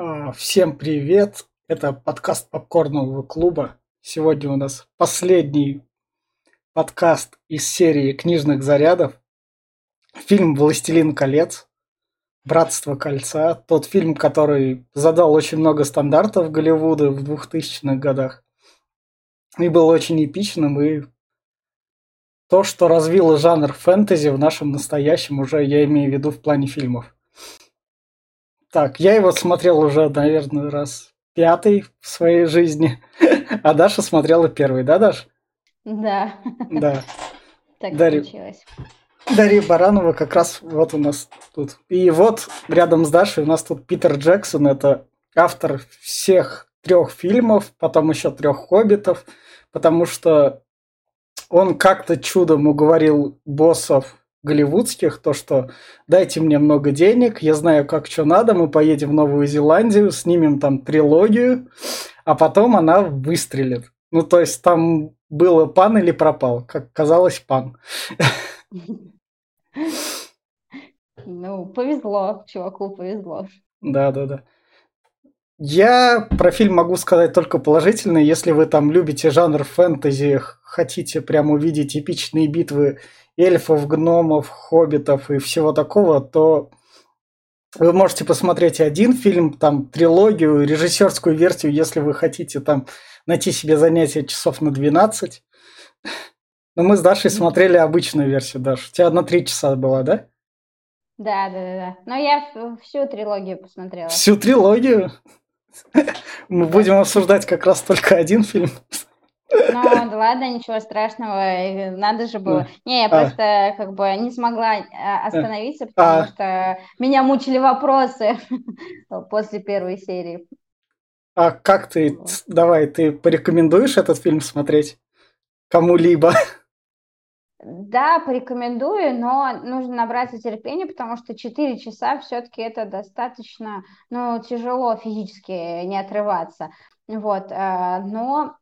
А, Всем привет! Это подкаст Попкорнового клуба. Сегодня у нас последний подкаст из серии книжных зарядов. Фильм «Властелин колец», «Братство кольца». Тот фильм, который задал очень много стандартов Голливуда в 2000-х годах. И был очень эпичным, и то, что развило жанр фэнтези в нашем настоящем, уже я имею в виду в плане фильмов. Так, я его смотрел уже, наверное, раз пятый в своей жизни, а Даша смотрела первый, да, Даш? Да, Да. так Дарья. получилось. Дарья Баранова как раз вот у нас тут. И вот рядом с Дашей у нас тут Питер Джексон, это автор всех трех фильмов, потом еще трех хоббитов, потому что он как-то чудом уговорил боссов голливудских, то что дайте мне много денег, я знаю, как что надо, мы поедем в Новую Зеландию, снимем там трилогию, а потом она выстрелит. Ну, то есть там было пан или пропал, как казалось, пан. Ну, повезло, чуваку повезло. Да, да, да. Я про фильм могу сказать только положительно. Если вы там любите жанр фэнтези, хотите прям увидеть эпичные битвы эльфов, гномов, хоббитов и всего такого, то вы можете посмотреть один фильм, там трилогию, режиссерскую версию, если вы хотите там найти себе занятие часов на 12. Но мы с Дашей смотрели обычную версию, Даш. У тебя на три часа была, да? Да, да, да, да. Но я всю трилогию посмотрела. Всю трилогию? Мы будем обсуждать как раз только один фильм. Ну, да ладно, ничего страшного, э, надо же было. Не, я А. просто как бы не смогла э, остановиться, потому А. что меня мучили вопросы после первой серии. А как ты, давай, ты порекомендуешь этот фильм смотреть кому-либо? Да, порекомендую, но нужно набраться терпения, потому что 4 часа все-таки это достаточно, ну, тяжело физически не отрываться. Вот, э, но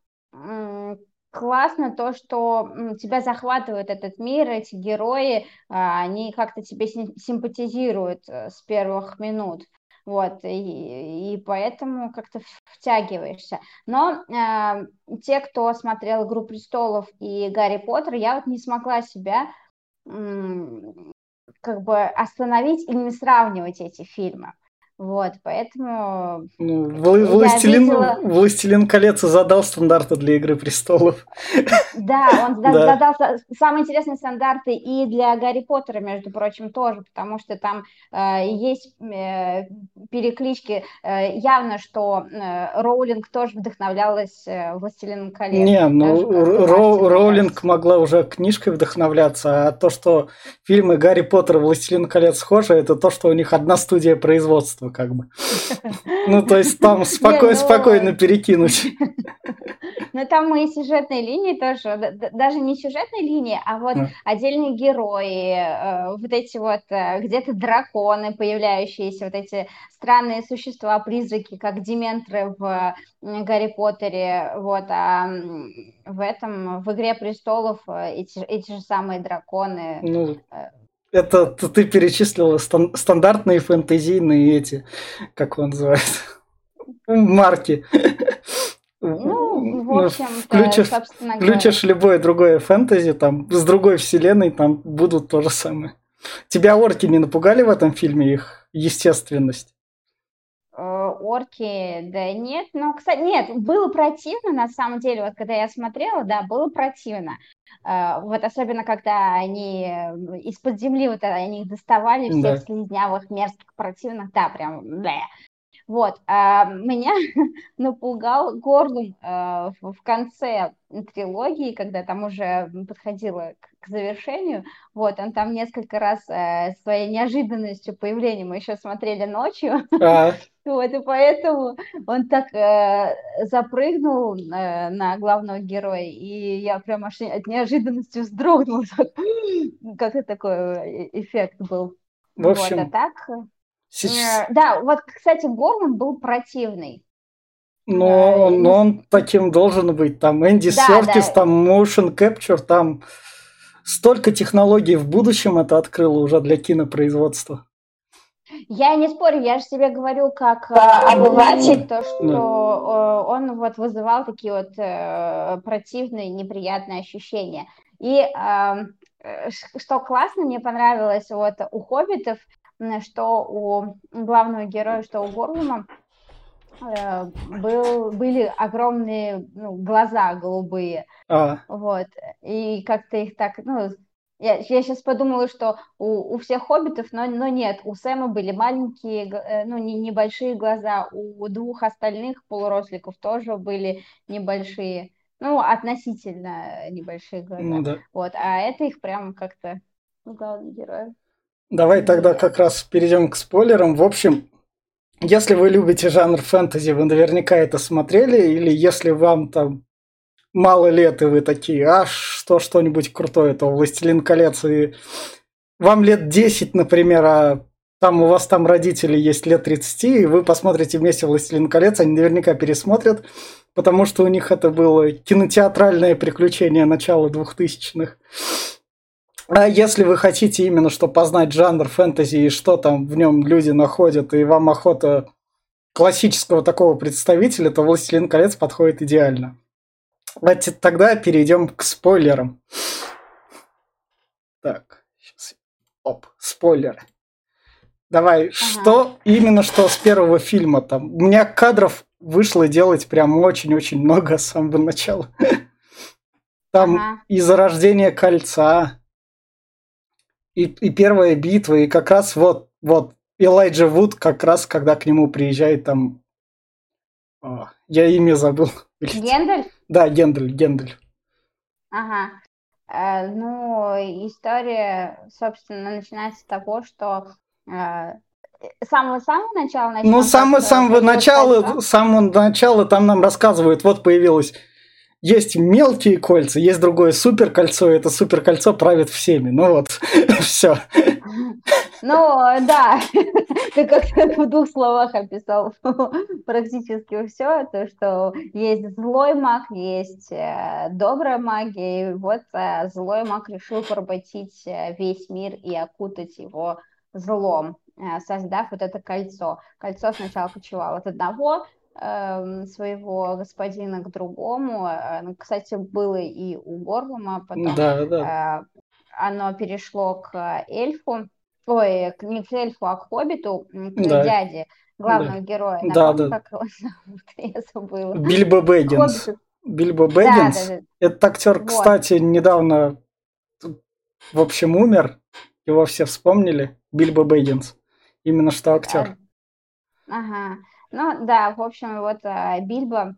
классно то, что тебя захватывает этот мир, эти герои, а, они как-то тебе сим- симпатизируют э, с первых минут. Вот, и, и поэтому как-то втягиваешься. Но э, те, кто смотрел «Игру престолов» и «Гарри Поттер», я вот не смогла себя как бы остановить и не сравнивать эти фильмы. Вот, поэтому Ну, Я Властелин, видела- Властелин колец задал стандарты для Игры престолов. Да, он за- Да. задал са- самые интересные стандарты и для Гарри Поттера, между прочим, тоже, потому что там э, есть э, переклички. Э, явно, что э, Роулинг тоже вдохновлялась э, «Властелином колец». Не, ну Ро- Роулинг могла уже книжкой вдохновляться, а то, что фильмы Гарри Поттер и Властелин колец схожи, это то, что у них одна студия производства, как бы. Ну, то есть там ну- спокойно перекинуть. Но там и сюжетные линии тоже, даже не сюжетные линии, а вот отдельные герои, э, вот эти вот э, где-то драконы появляющиеся, вот эти странные существа, призраки, как дементры в Гарри Поттере, вот, а в этом, в «Игре престолов» э, эти, эти же самые драконы. Ну, это ты перечислила стан- стандартные фэнтезийные эти, как он называется, марки. Ну, в Ну, общем-то, включишь, собственно говоря. включишь любое другое фэнтези, там, с другой вселенной, там будут то же самое. Тебя орки не напугали в этом фильме, их естественность? Э, орки, да нет, ну, кстати, нет, было противно, на самом деле, вот когда я смотрела, да, было противно, вот особенно, когда они э, из-под земли вот они их доставали, всех Да. слизнявых, мерзких, противных, да, прям, бля. Вот, а меня напугал Горлум э, в в конце трилогии, когда там уже подходило к, к завершению, вот, он там несколько раз э, своей неожиданностью появления, мы еще смотрели ночью, А, вот, и поэтому он так э, запрыгнул э, на главного героя, и я прям аж от неожиданности вздрогнула. Как это такой э, эффект был. В Вот, общем, а так... сейчас- э, Да, вот, кстати, Горман был противный. но, но он таким должен быть. Там Энди Да, Серкис, да. там motion capture, там столько технологий в будущем это открыло уже для кинопроизводства. Я не спорю, я же тебе говорю как обыватель, то, что да. он вот вызывал такие вот противные, неприятные ощущения. И что классно, мне понравилось вот у хоббитов, что у главного героя, что у Горлума, Э, был, были огромные ну, глаза голубые. А. Вот. И как-то их так, ну, я, я сейчас подумала, что у, у всех хоббитов, но, но нет, у Сэма были маленькие, э, ну, не, небольшие глаза, у двух остальных полуросликов тоже были небольшие, ну, относительно небольшие глаза. Ну, да. Вот, а это их прям как-то ну, главный герой. Давай тогда как раз перейдем к спойлерам. В общем, если вы любите жанр фэнтези, вы наверняка это смотрели, или если вам там мало лет, и вы такие, а что, что-нибудь крутое, то «Властелин колец», и вам лет 10, например, а там у вас там родители есть лет 30, и вы посмотрите вместе «Властелин колец», они наверняка пересмотрят, потому что у них это было кинотеатральное приключение начала 2000-х. А если вы хотите именно что познать жанр фэнтези и что там в нем люди находят, и вам охота классического такого представителя, то «Властелин колец» подходит идеально. Давайте тогда перейдем к спойлерам. Так, сейчас. Оп, спойлеры. Давай, ага. что именно что с первого фильма там? У меня кадров вышло делать прям очень-очень много с самого начала. Там ага. и зарождение кольца, и, и первая битва, и как раз вот, вот Элайджа Вуд, как раз когда к нему приезжает там... О, я имя забыл. Гендель? Да, Гендель, Гендель. Ага. Э, ну, история, собственно, начинается с того, что э, с самого-самого начала начнем, Ну, самого самого начала, с самого начала там нам рассказывают, вот появилась есть мелкие кольца, есть другое супер кольцо, и это супер кольцо правит всеми. Ну вот, все. Ну, да, ты как-то в двух словах описал практически все, то, что есть злой маг, есть э, добрая магия, и вот э, злой маг решил поработить э, весь мир и окутать его злом, создав вот это кольцо. Кольцо сначала кочевало от одного Эм, своего господина к другому. Кстати, было и у Горлума, потом да, да. Оно перешло к эльфу, ой, не к эльфу, а к хоббиту, к да. дяде главного да. героя. Да, да. Как его зовут? Я забыла. Бильбо Бэггинс. Бильбо Бэггинс. Да, да, да. Этот актер, вот. кстати, недавно, в общем, умер. Его все вспомнили. Бильбо Бэггинс. Именно что актер. Ага. Ну да, в общем, вот а, Бильбо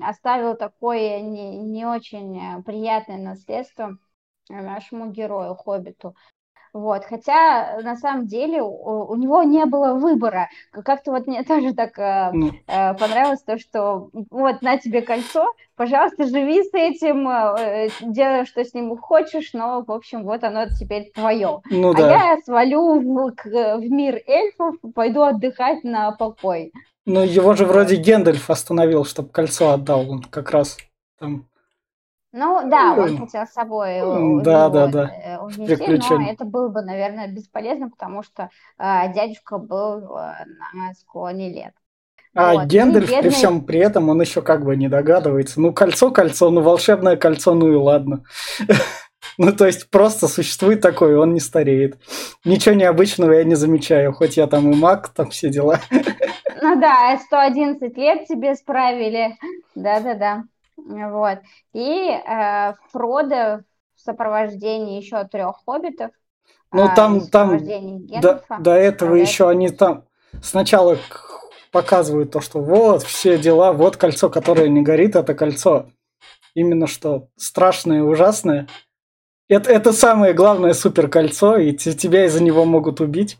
оставил такое не, не очень э, приятное наследство нашему герою, Хоббиту. Вот, хотя на самом деле у, у него не было выбора. Как-то вот мне тоже так э, ну. э, понравилось то, что вот на тебе кольцо, пожалуйста, живи с этим, э, делай, что с ним хочешь, но, в общем, вот оно теперь твое. Ну, а да. я свалю в, к, в мир эльфов, пойду отдыхать на покой. Ну, его же вроде Гендальф остановил, чтобы кольцо отдал. Он как раз там... Ну, да, он ну, хотел с собой да, да, да. Э, унести, но это было бы, наверное, бесполезно, потому что э, дядюшка был э, на склоне лет. А вот. Гендальф бедный... при всем при этом, он еще как бы не догадывается. Ну, кольцо, кольцо, ну, волшебное кольцо, ну и ладно. Ну, то есть просто существует такое, он не стареет. Ничего необычного я не замечаю, хоть я там и маг, там все дела. Ну да, 111 лет тебе справили. Да-да-да. Вот. И э, Фродо в сопровождении еще трех хоббитов. Ну а, там, там до, до этого еще они там сначала показывают то, что вот все дела, вот кольцо, которое не горит, это кольцо. Именно что страшное и ужасное. Это, это самое главное супер кольцо, и тебя из-за него могут убить.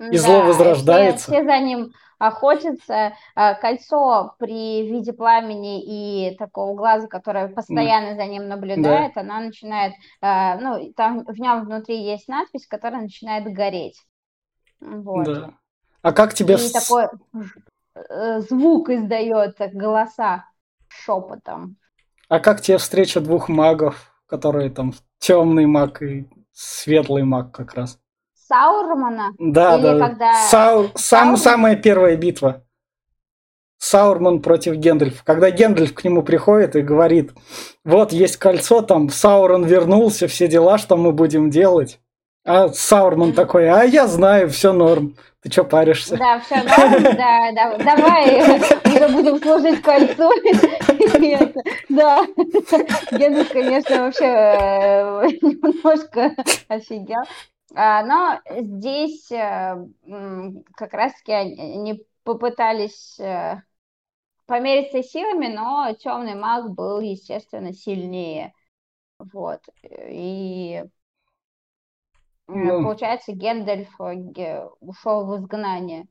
И да, зло возрождается. Все, все за ним охотятся. А, кольцо при виде пламени и такого глаза, которое постоянно за ним наблюдает, да. она начинает, а, ну, там в нем внутри есть надпись, которая начинает гореть. Вот. Да. А как тебе... И такой э, звук издает голоса шепотом. А как тебе встреча двух магов, которые там темный маг и светлый маг как раз? Саурмана? Да, Или да. когда Сау... Сам, самая первая битва. Саурман против Гендальфа. Когда Гендальф к нему приходит и говорит, вот есть кольцо, там Саурон вернулся, все дела, что мы будем делать. А Саурман такой, а я знаю, все норм. Ты что паришься? Да, все норм, да, да, давай уже будем служить кольцу. Да, Гендальф, конечно, вообще э, немножко офигел. А, Но здесь э, как раз-таки они попытались э, помериться силами, но темный маг был, естественно, сильнее. Вот. И э, Ну. получается, Гендальф ге- ушел в изгнание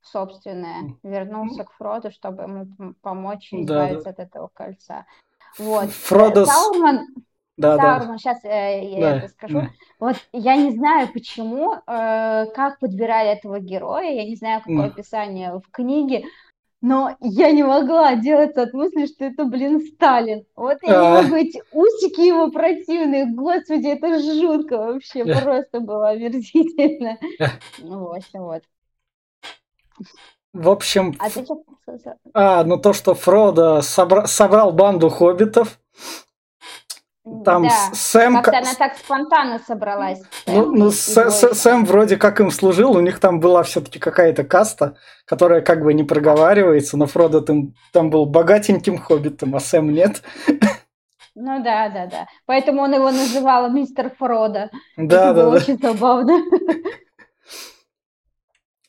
собственное, вернулся к Фроду, чтобы ему пом- помочь Да, избавиться от этого кольца. Вот. Фродо с- Саурман, Да, да. Саурман, сейчас я Да, это скажу. да. Вот я не знаю, почему, э, как подбирали этого героя, я не знаю, какое М. описание в книге, но я не могла отделаться от мысли, что это, блин, Сталин. Вот я не А. могу, эти усики его противные, господи, это жутко вообще, Да. просто было омерзительно. Да. Ну, в общем, вот. В общем, А ты а, ну то, что Фродо собра- собрал банду хоббитов, там Да, Сэм... как-то ка- она так спонтанно собралась. Ну, Сэм ну и С- двое С- там. Сэм вроде как им служил, у них там была все-таки какая-то каста, которая как бы не проговаривается, но Фродо там, там был богатеньким хоббитом, а Сэм нет. Ну да, да, да. Поэтому он его называл мистер Фродо. Да, Это да, было да. очень забавно.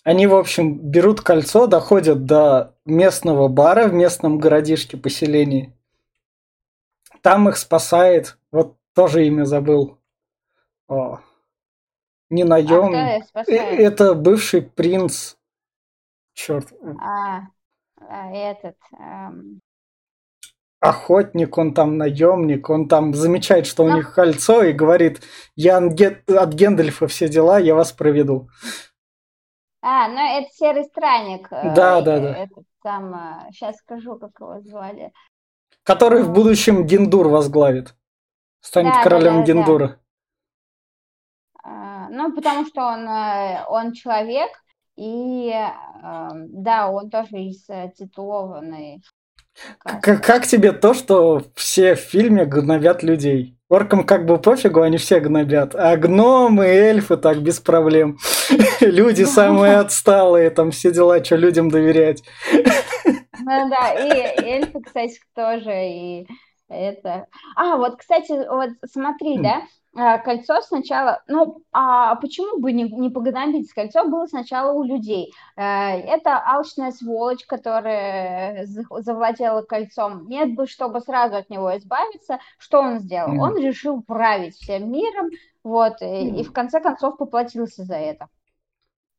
Они, в общем, берут кольцо, доходят до местного бара в местном городишке поселении. Там их спасает, вот тоже имя забыл. О, не А наем. кто их спасает? Это бывший принц. Черт, А, а, этот... эм, охотник, он там наемник, он там замечает, что у Ну. них кольцо и говорит, я от Ге- от Гендальфа все дела, я вас проведу. А, ну это Серый Странник. э, Да, э, да, да. Этот там... Сейчас скажу, как его звали. Который в будущем Диндур возглавит. Станет Да, да, королем да, да. Диндура. А, Ну, потому что он, э, он человек, и эм, да, он тоже из э, титулованной К- касты. Как тебе то, что все в фильме гнобят людей? Оркам как бы пофигу, они все гнобят. А гномы, эльфы так без проблем. Люди самые отсталые, там все дела, что людям доверять. Ну да, и эльфы, кстати, тоже, и это... А, вот, кстати, вот смотри, М. да, а, кольцо сначала... Ну, а почему бы не, не погнобить? Кольцо было сначала у людей. Э, Это алчная сволочь, которая за- завладела кольцом. Нет бы, чтобы сразу от него избавиться, что он сделал? Мгм. Он решил править всем миром, вот, и, и Мгм. в конце концов поплатился за это.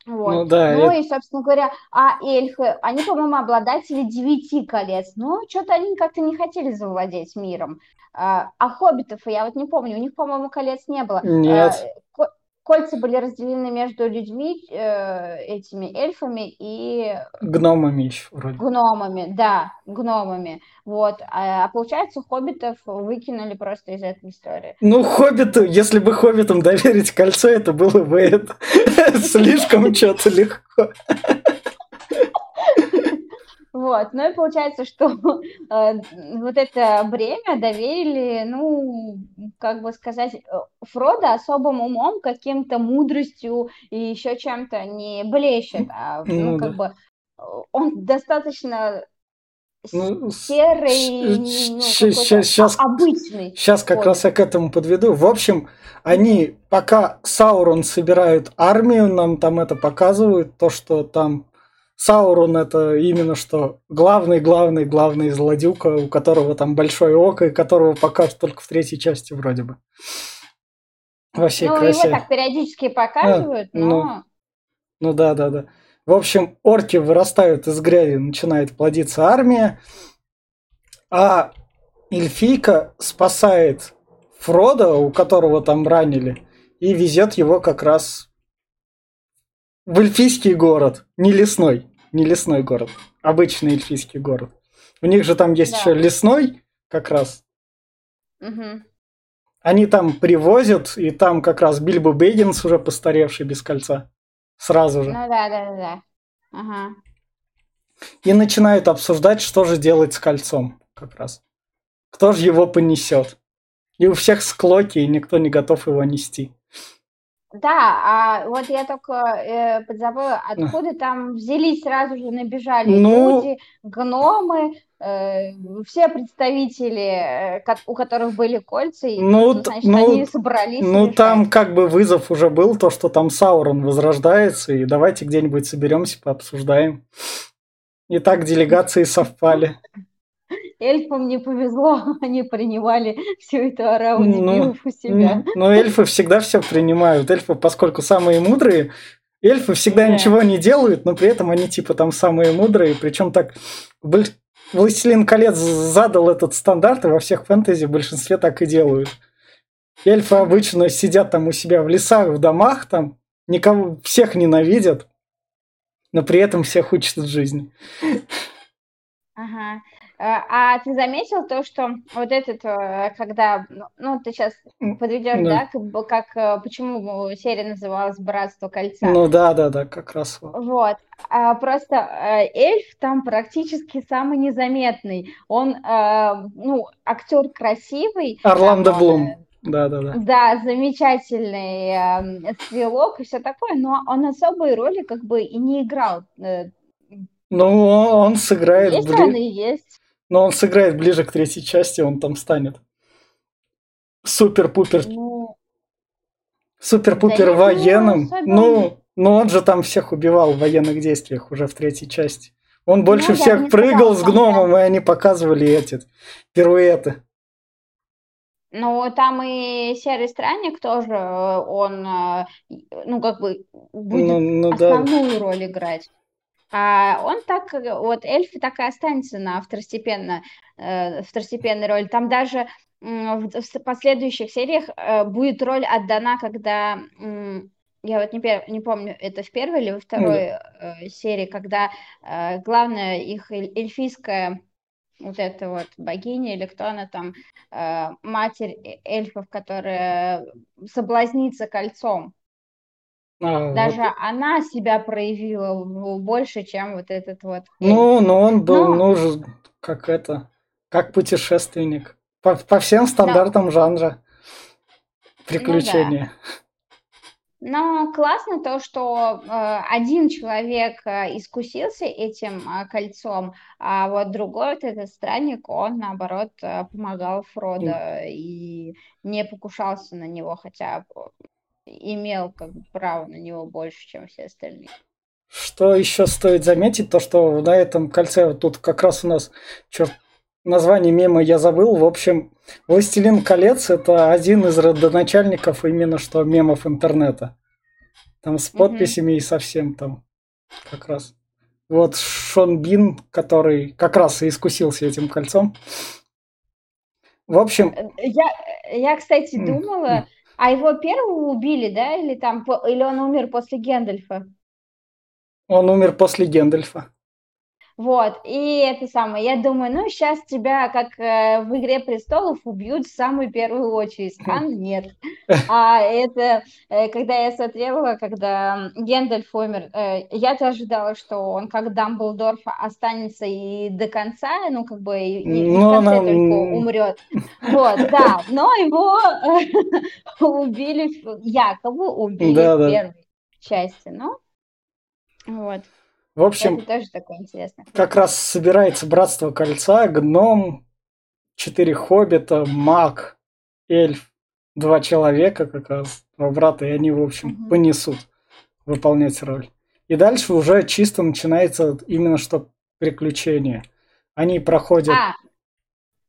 Вот. Ну да, Ну это- и, собственно говоря, а эльфы, они, по-моему, обладатели девяти колец, но что-то они как-то не хотели завладеть миром. А, а хоббитов, я вот не помню, у них, по-моему, колец не было. Нет. А, ко- Кольца были разделены между людьми, э, этими эльфами и гномами еще вроде. гномами, да, гномами. Вот. А, а получается, хоббитов выкинули просто из этой истории. Ну, хоббиту, если бы хоббитам доверить кольцо, это было бы это слишком что-то легко. Вот, ну и получается, что э, вот это бремя доверили, ну, как бы сказать, э, Фродо особым умом, каким-то мудростью и еще чем-то не блещет, а, ну, Ну как да. бы э, он достаточно Ну, серый, ну, щас- а- обычный. Сейчас как раз я к этому подведу. В общем, они пока Саурон собирают армию, нам там это показывают, то, что там Саурон это именно что главный, главный, главный злодюка, у которого там большое око, и которого покажут только в третьей части вроде бы. Во всей Ну, красе. его так периодически показывают, ну. но... Ну да, да, да. В общем, орки вырастают из грязи, начинает плодиться армия, а эльфийка спасает Фрода, у которого там ранили, и везет его как раз в эльфийский город, не лесной, не лесной город, обычный эльфийский город. У них же там есть Да. еще лесной, как раз. Мгм. Они там привозят, и там как раз Бильбо Бэггинс уже постаревший без кольца. Сразу же. Ну да, да, да. Ага. И начинают обсуждать, что же делать с кольцом как раз. Кто же его понесет. И у всех склоки, и никто не готов его нести. Да, а вот я только э, подзабыла, откуда там взялись, сразу же набежали Ну- люди, гномы, э, все представители, э, у которых были кольца, и Ну, ну, значит, ну, они собрались. Ну, там как бы вызов уже был, то, что там Саурон возрождается, и давайте где-нибудь соберемся, пообсуждаем. И так делегации совпали. Эльфам не повезло, они принимали всю эту ораву Ну, у себя. М, Но эльфы всегда все принимают. Эльфы, поскольку самые мудрые, эльфы всегда Да. ничего не делают, но при этом они типа там самые мудрые. Причем так Властелин колец задал этот стандарт, и во всех фэнтези в большинстве так и делают. Эльфы обычно сидят там у себя в лесах, в домах, там никого, всех ненавидят, но при этом всех учат жизни. Ага. Э, А ты заметил то, что вот этот, э, когда, ну, ты сейчас подведешь, да. да, как, как, э, почему серия называлась «Братство кольца»? Ну да, да, да, как раз вот. Вот. А просто э, эльф там практически самый незаметный. Он, э, ну, актер красивый. Орландо там, Блум. э, Да, да, да. Да, замечательный эм, стрелок и все такое, но он особой роли как бы и не играл. Э, Ну, он сыграет Есть бли- он и есть. Но он сыграет ближе к третьей части, он там станет. Супер-пупер, Ну, супер-пупер да нет, ну, военным. особенно- Ну, ну, он же там всех убивал в военных действиях уже в третьей части. Он больше Ну, я бы всех прыгал сказала, с гномом, и они показывали эти пируэты. ну, там и Серый Странник тоже, э, он, э, ну, как бы будет Ну, ну да. основную роль играть. А он так, вот эльф так и останется на второстепенно, э, второстепенной роли. Там даже в, последующих сериях э, будет роль отдана, когда, я вот не, пер- не помню, это в первой или во второй э, серии, когда э, главная их эль- эльфийская вот эта вот богиня или кто она там, э, матерь э- эльфов, которая соблазнится кольцом. А, вот. Даже она себя проявила больше, чем вот этот вот. Ну, но он был Но- нужен как это, как путешественник. По, по всем стандартам жанра приключения. Но классно то, что э, один человек э, искусился этим э, кольцом, а вот другой, вот этот странник, он наоборот э, помогал Фродо и не покушался на него, хотя э, имел как бы право на него больше, чем все остальные. Что еще стоит заметить, то что на этом кольце вот тут как раз у нас черт, название мема я забыл. В общем, Властелин колец это один из родоначальников именно что мемов интернета. Там с подписями и совсем там как раз. Вот Шон Бин, который как раз и искусился этим кольцом. В общем, Э, Я, я, кстати, думала, а его первого убили, да, или там, или он умер после Гэндальфа? он умер после Гендальфа. Вот, и это самое, я думаю, ну, сейчас тебя, как э, в «Игре престолов», убьют в самую первую очередь. А нет. А это, э, когда я смотрела, когда Гендальф умер, э, я-то ожидала, что он, как Дамблдор, останется и до конца, ну, как бы, и, и в Ну, конце она, только умрет. Вот, да, но его э, убили, в- якобы убили Да, в да. первой части, ну, вот. В общем, Это тоже такое интересное. как раз собирается Братство Кольца, гном, четыре хоббита, маг, эльф, два человека как раз, два брата, и они, в общем, Мгм. понесут выполнять роль. И дальше уже чисто начинается именно что приключение. Они проходят... А,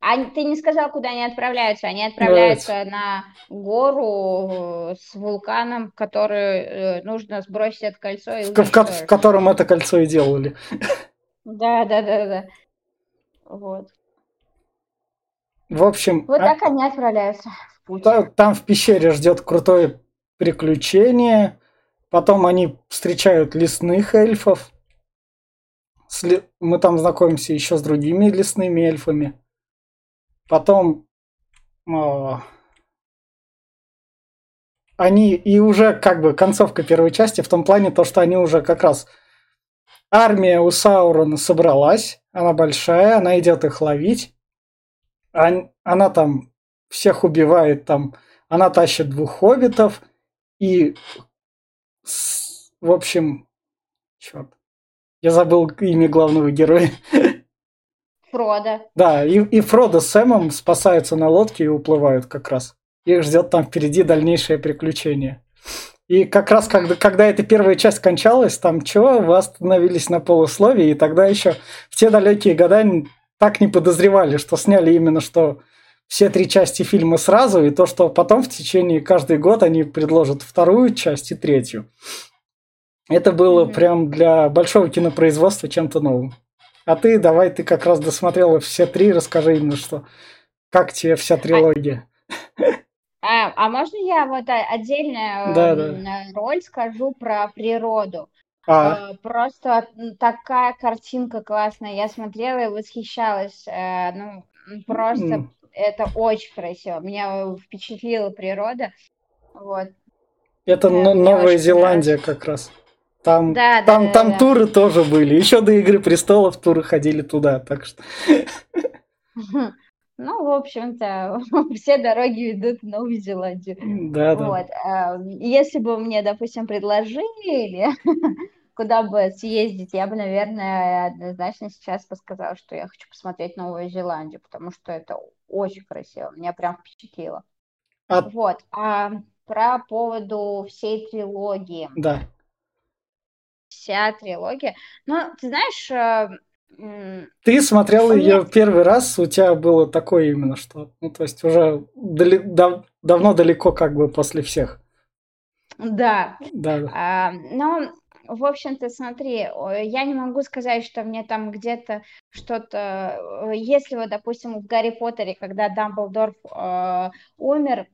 а ты не сказал, куда они отправляются. Они отправляются на гору э, с вулканом, который э, нужно сбросить это кольцо и в, в в котором это кольцо и делали. Да, да, да, да. Вот. В общем, Вот а- так они отправляются в путь. Та- Там в пещере ждет крутое приключение. Потом они встречают лесных эльфов. Мы там знакомимся еще с другими лесными эльфами. Потом а, они и уже как бы концовка первой части в том плане, то, что они уже как раз армия у Саурона собралась, она большая, она идет их ловить, она там всех убивает, там, она тащит двух хоббитов, и, в общем, черт, я забыл имя главного героя. Фрода. Да, и, и Фродо с Сэмом спасаются на лодке и уплывают как раз. Их ждет там впереди дальнейшее приключение. И как раз когда, когда эта первая часть кончалась, там чего, вы остановились на полусловии, и тогда еще в те далекие года так не подозревали, что сняли именно что все три части фильма сразу, и то, что потом в течение каждый год они предложат вторую часть и третью. Это было прям для большого кинопроизводства чем-то новым. А ты, давай, ты как раз досмотрела все три, расскажи именно, что как тебе вся трилогия. А, а можно я вот отдельную да, да. роль скажу про природу? А. Э, просто такая картинка классная. Я смотрела и восхищалась. Э, ну, просто mm. это очень красиво. Меня впечатлила природа. Вот. Это да, Новая Зеландия нравится. как раз. Там, да, там, да, там да, туры да. тоже были. Еще до Игры престолов туры ходили туда, так что. Ну, в общем-то, все дороги ведут в Новую Зеландию. Да, да. Вот. А, если бы мне, допустим, предложили, куда бы съездить, я бы, наверное, однозначно сейчас бы сказала, что я хочу посмотреть Новую Зеландию, потому что это очень красиво. Меня прям впечатлило. А... Вот. А про поводу всей трилогии. Да. Вся трилогия. Ну, ты знаешь, э, ты смотрел ее первый раз, у тебя было такое именно что, ну то есть уже дали, дав, давно далеко как бы после всех. Да. Да. да. А, ну, в общем-то, смотри, я не могу сказать, что мне там где-то что-то, э, если вот, допустим, в Гарри Поттере, когда Дамблдор э, умер,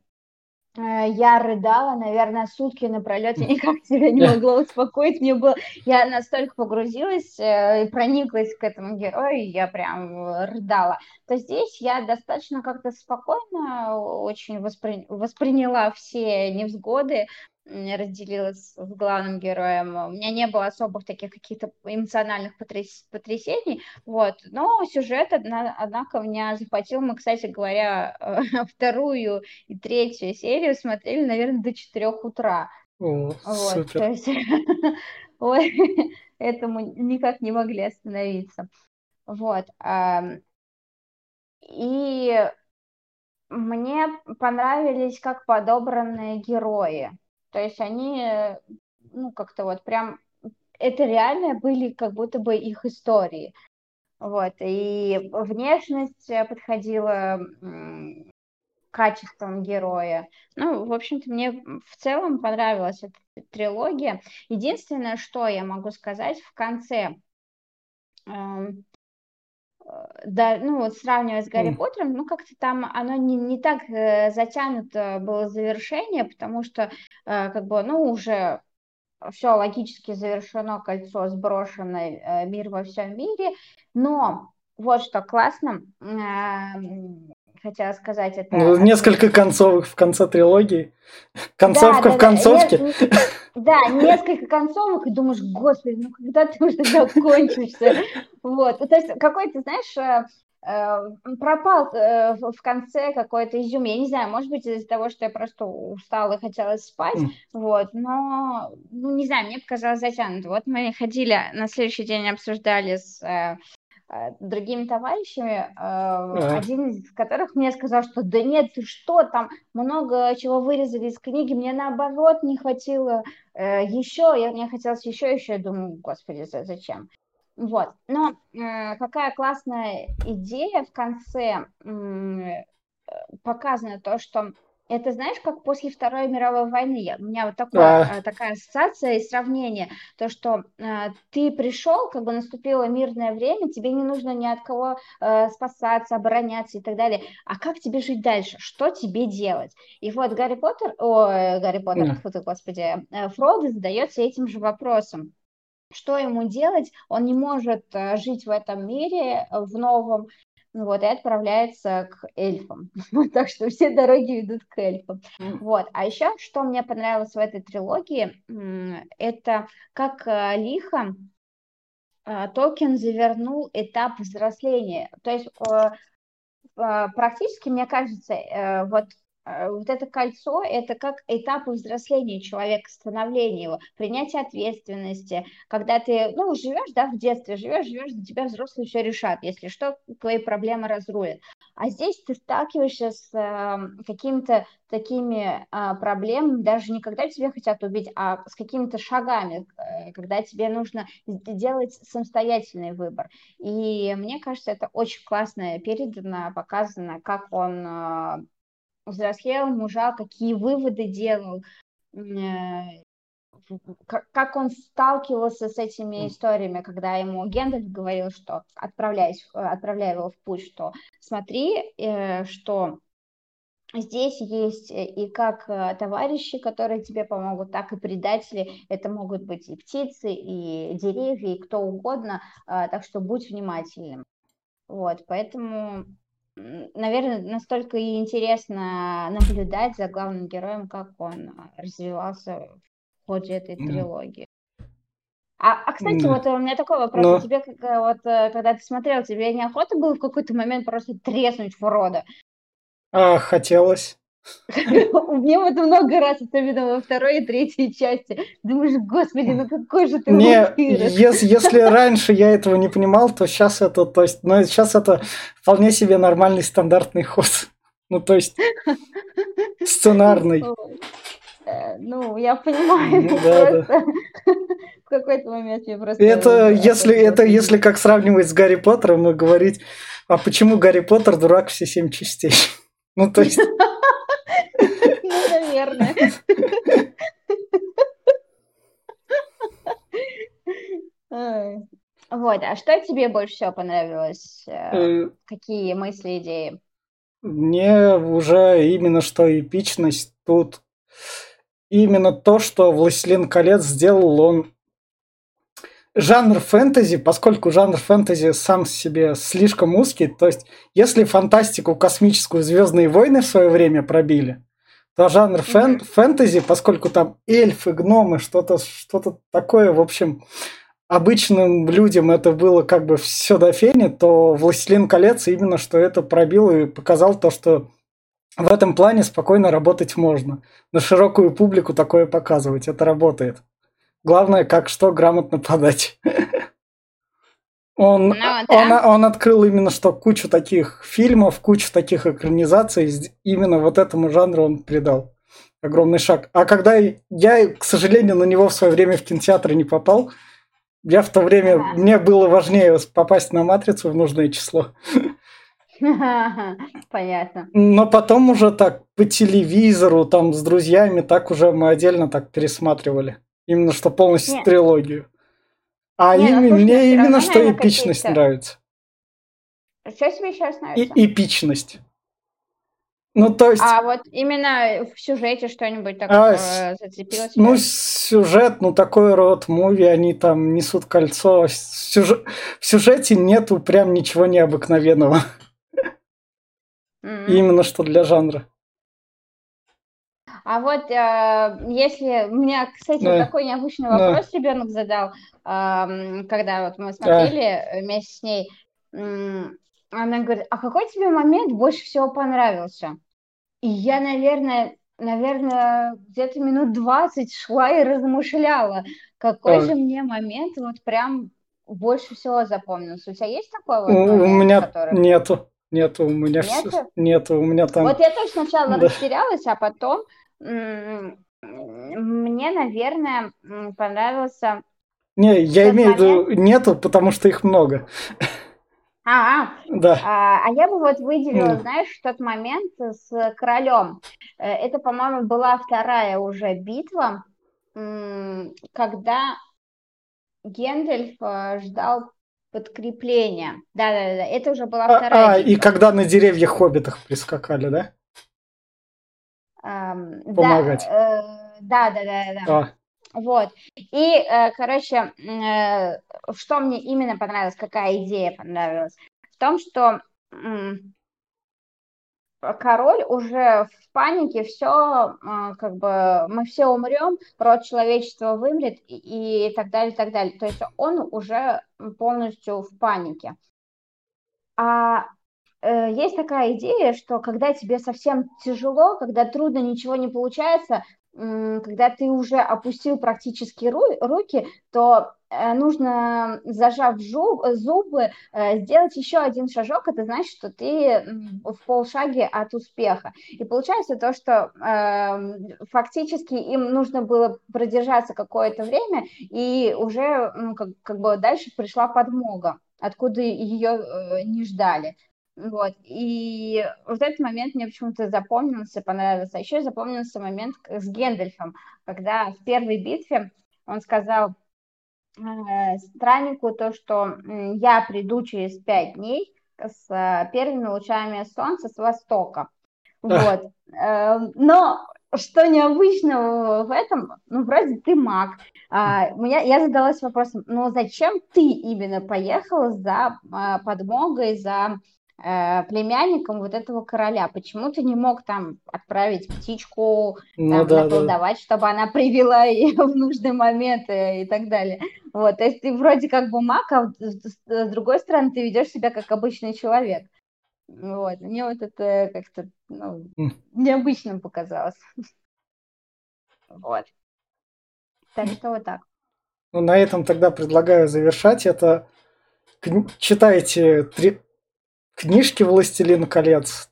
я рыдала, наверное, сутки напролет, я никак себя не могла успокоить, мне было, я настолько погрузилась э, и прониклась к этому герою, я прям э, рыдала. То здесь я достаточно как-то спокойно очень воспри... восприняла все невзгоды, разделилась с главным героем. У меня не было особых таких каких-то эмоциональных потряс... потрясений, вот. Но сюжет, однако, меня захватил. Мы, кстати говоря, вторую и третью серию смотрели, наверное, до 4 утра. О, вот, супер. То есть, ой, этому никак не могли остановиться. Вот. И мне понравились как подобранные герои. То есть они, ну, как-то вот прям, это реально были как будто бы их истории. Вот, и внешность подходила качеством героя. Ну, в общем-то, мне в целом понравилась эта трилогия. Единственное, что я могу сказать в конце, эм, да, ну вот сравнивая с Гарри mm. Поттером, ну как-то там оно не, не так э, затянуто было завершение, потому что э, как бы, ну уже все логически завершено, кольцо сброшено, э, мир во всем мире, но вот что классно, хотела сказать это. Ну, несколько концовок в конце трилогии. Концовка да, в концовке. Да, да, несколько концовок, и думаешь, господи, ну когда ты уже закончишься? Вот, то есть какой-то, знаешь, э, э, пропал э, в конце какой-то изюм. Я не знаю, может быть, из-за того, что я просто устала и хотела спать, mm. вот, но, ну, не знаю, мне показалось затянуто. Вот мы ходили, на следующий день обсуждали с другими товарищами, а. один из которых мне сказал, что да нет, ты что, там много чего вырезали из книги, мне наоборот не хватило э, еще, я, мне хотелось еще, еще, я думаю, господи, зачем? Вот, но э, какая классная идея в конце э, показано то, что это знаешь, как после Второй мировой войны. У меня вот такое, а. такая ассоциация и сравнение. То, что э, ты пришел, как бы наступило мирное время, тебе не нужно ни от кого э, спасаться, обороняться и так далее. А как тебе жить дальше? Что тебе делать? И вот Гарри Поттер, о, Гарри Поттер, yeah. господи, э, Фродо задается этим же вопросом что ему делать, он не может э, жить в этом мире, в новом, вот, и отправляется к эльфам. так что все дороги ведут к эльфам. Вот. А еще, что мне понравилось в этой трилогии, это как э, лихо э, Толкин завернул этап взросления. То есть э, практически, мне кажется, вот вот это кольцо – это как этапы взросления человека, становления его, принятие ответственности, когда ты, ну, живешь, да, в детстве, живешь, живешь, за тебя взрослые все решат, если что, твои проблемы разрулят. А здесь ты сталкиваешься с э, какими-то такими э, проблемами, даже не когда тебя хотят убить, а с какими-то шагами, э, когда тебе нужно делать самостоятельный выбор. И мне кажется, это очень классно передано, показано, как он э, взрослел, мужа, какие выводы делал, э, как он сталкивался с этими историями, когда ему Гендальф говорил, что отправляясь, отправляя его в путь, что смотри, э, что здесь есть и как э, товарищи, которые тебе помогут, так и предатели. Это могут быть и птицы, и деревья, и кто угодно. Так что будь внимательным. Вот, поэтому наверное, настолько и интересно наблюдать за главным героем, как он а, развивался в ходе этой трилогии. А, а кстати, вот у меня такой вопрос. Но... Тебе, э, вот, э, когда ты смотрел, тебе неохота было в какой-то момент просто треснуть в рода? А, хотелось. Мне вот много раз, особенно во второй и третьей части. Думаешь, господи, ну какой же ты Не, если, если раньше я этого не понимал, то сейчас это, то есть, ну, сейчас это вполне себе нормальный стандартный ход. Ну, то есть, сценарный. Э, ну, я понимаю, ну, да, да. в какой-то момент я просто... Это если, это если как сравнивать с Гарри Поттером и говорить, а почему Гарри Поттер дурак все семь частей? Ну, то есть... Ну, наверное. Вот, а что тебе больше всего понравилось? Э, э, какие мысли, идеи? Мне уже именно что эпичность тут. Именно то, что «Властелин колец» сделал, он жанр фэнтези, поскольку жанр фэнтези сам себе слишком узкий, то есть если фантастику космическую «Звездные войны» в свое время пробили, то жанр фэн фэнтези, поскольку там эльфы, гномы, что-то что такое, в общем, обычным людям это было как бы все до фени, то «Властелин колец» именно что это пробил и показал то, что в этом плане спокойно работать можно. На широкую публику такое показывать, это работает. Главное, как что грамотно подать. Он, ну, да. он, он открыл именно что кучу таких фильмов, кучу таких экранизаций, именно вот этому жанру он придал огромный шаг. А когда я, к сожалению, на него в свое время в кинотеатре не попал, я в то время, да. мне было важнее попасть на матрицу в нужное число. Понятно. Но потом уже так по телевизору, там с друзьями, так уже мы отдельно так пересматривали. Именно что полностью Нет. трилогию. А Не, им, мне именно что эпичность нравится. Что тебе сейчас нравится? И эпичность. Ну, то есть... А вот именно в сюжете что-нибудь такое а, зацепило тебя? Ну, сюжет, ну, такой род муви, они там несут кольцо. Сюжет... В сюжете нету прям ничего необыкновенного. Mm-hmm. Именно что для жанра. А вот э, если у меня, кстати, да. такой необычный вопрос да. ребенок задал, э, когда вот мы смотрели да. вместе с ней, она говорит, а какой тебе момент больше всего понравился? И я, наверное, наверное, где-то минут 20 шла и размышляла, какой а. же мне момент вот прям больше всего запомнился. У тебя есть такой вот момент, У меня который... нету. Нету, у меня нету? все. Нету, у меня там. Вот я тоже сначала да. растерялась, а потом мне, наверное, понравился. Не, я имею в виду нету, потому что их много. А, да. А, а я бы вот выделила, mm. знаешь, тот момент с королем. Э, это, по-моему, была вторая уже битва, когда Гендальф э, ждал подкрепления. Да, да, да, это уже была вторая. А, а и когда на деревьях хоббитах прискакали, да? Помогать. Да, да, да, да, да. А. Вот. И, э, короче, э, что мне именно понравилось, какая идея понравилась? В том, что король уже в панике, все, как бы, мы все умрем, род человечества вымрет и, и так далее, и так далее. То есть он уже полностью в панике. А э, есть такая идея, что когда тебе совсем тяжело, когда трудно, ничего не получается, когда ты уже опустил практически руки, то э, нужно, зажав зубы, э, сделать еще один шажок, это значит, что ты в полшаге от успеха. И получается то, что э, фактически им нужно было продержаться какое-то время, и уже как бы дальше пришла подмога, откуда ее не ждали. Вот. И вот этот момент мне почему-то запомнился, понравился. А еще запомнился момент с Гендальфом, когда в первой битве он сказал э, страннику то, что я приду через пять дней с э, первыми лучами солнца с востока. Вот. Э, но что необычного в этом? Ну, вроде ты маг. А, меня, я задалась вопросом, ну, зачем ты именно поехала за а, подмогой, за племянником вот этого короля. Почему ты не мог там отправить птичку, ну, там, да, наколдовать, да. чтобы она привела ее в нужный момент и, э, и так далее? Вот, то есть ты вроде как бы маг, а с другой стороны ты ведешь себя как обычный человек. Вот, мне вот это как-то ну, необычным показалось. Вот. Так что вот так. Ну, на этом тогда предлагаю завершать это. Читайте три, книжки «Властелин колец».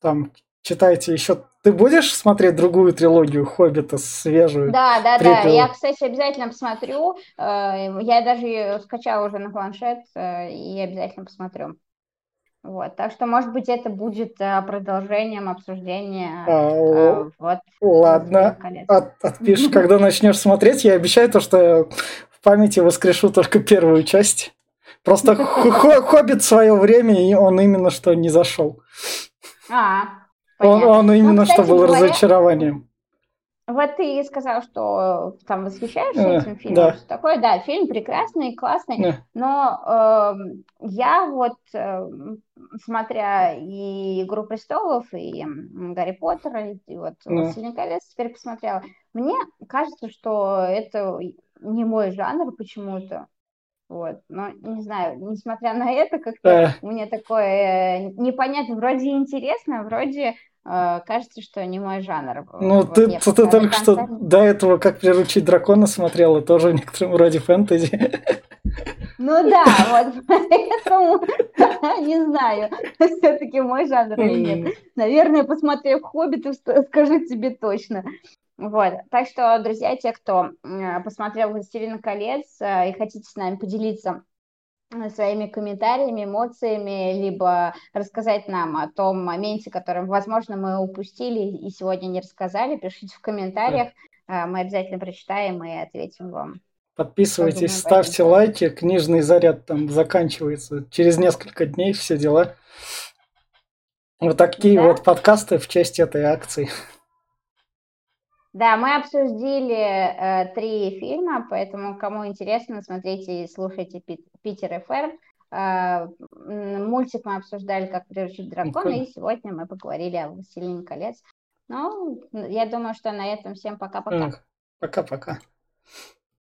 Там читайте еще. Ты будешь смотреть другую трилогию «Хоббита» свежую? Да, да, да. Я, кстати, обязательно посмотрю. Э, я даже ее скачала уже на планшет э, и обязательно посмотрю. Вот, так что, может быть, это будет э, продолжением обсуждения. А, вот, ладно, От, отпишешь, когда начнешь смотреть. Я обещаю то, что в памяти воскрешу только первую часть. Просто Хоббит в свое время, и он именно что не зашел. А, он, он ну, именно ну, кстати, что был говоря, разочарованием. Вот ты сказал, что там восхищаешься э, этим фильмом, да. что такое, да, фильм прекрасный, классный, да. но э, я вот, э, смотря и «Игру престолов», и «Гарри Поттера», и вот да. «Властелин колец» теперь посмотрела, мне кажется, что это не мой жанр почему-то, вот. Но не знаю, несмотря на это, как-то э. мне такое э, непонятно, вроде интересно, вроде э, кажется, что не мой жанр. Ну, вот ты, ты, ты только что до этого как приручить дракона смотрела, тоже в некотором роде фэнтези. Ну да, вот поэтому не знаю, все-таки мой жанр или нет. Наверное, посмотрев «Хоббит», скажу тебе точно. Вот, так что, друзья, те, кто посмотрел «Властелин колец» э, и хотите с нами поделиться э, своими комментариями, эмоциями, либо рассказать нам о том моменте, которым, возможно, мы упустили и сегодня не рассказали, пишите в комментариях, да. Э, мы обязательно прочитаем и ответим вам. Подписывайтесь, ставьте лайки, книжный заряд там заканчивается через несколько дней, все дела. Вот такие да? вот подкасты в честь этой акции. Да, мы обсудили э, три фильма, поэтому кому интересно, смотрите и слушайте Питер ФР. Э, мультик мы обсуждали, как приручить дракона, и сегодня мы поговорили о «Властелине колец». Ну, я думаю, что на этом всем пока-пока. Пока-пока.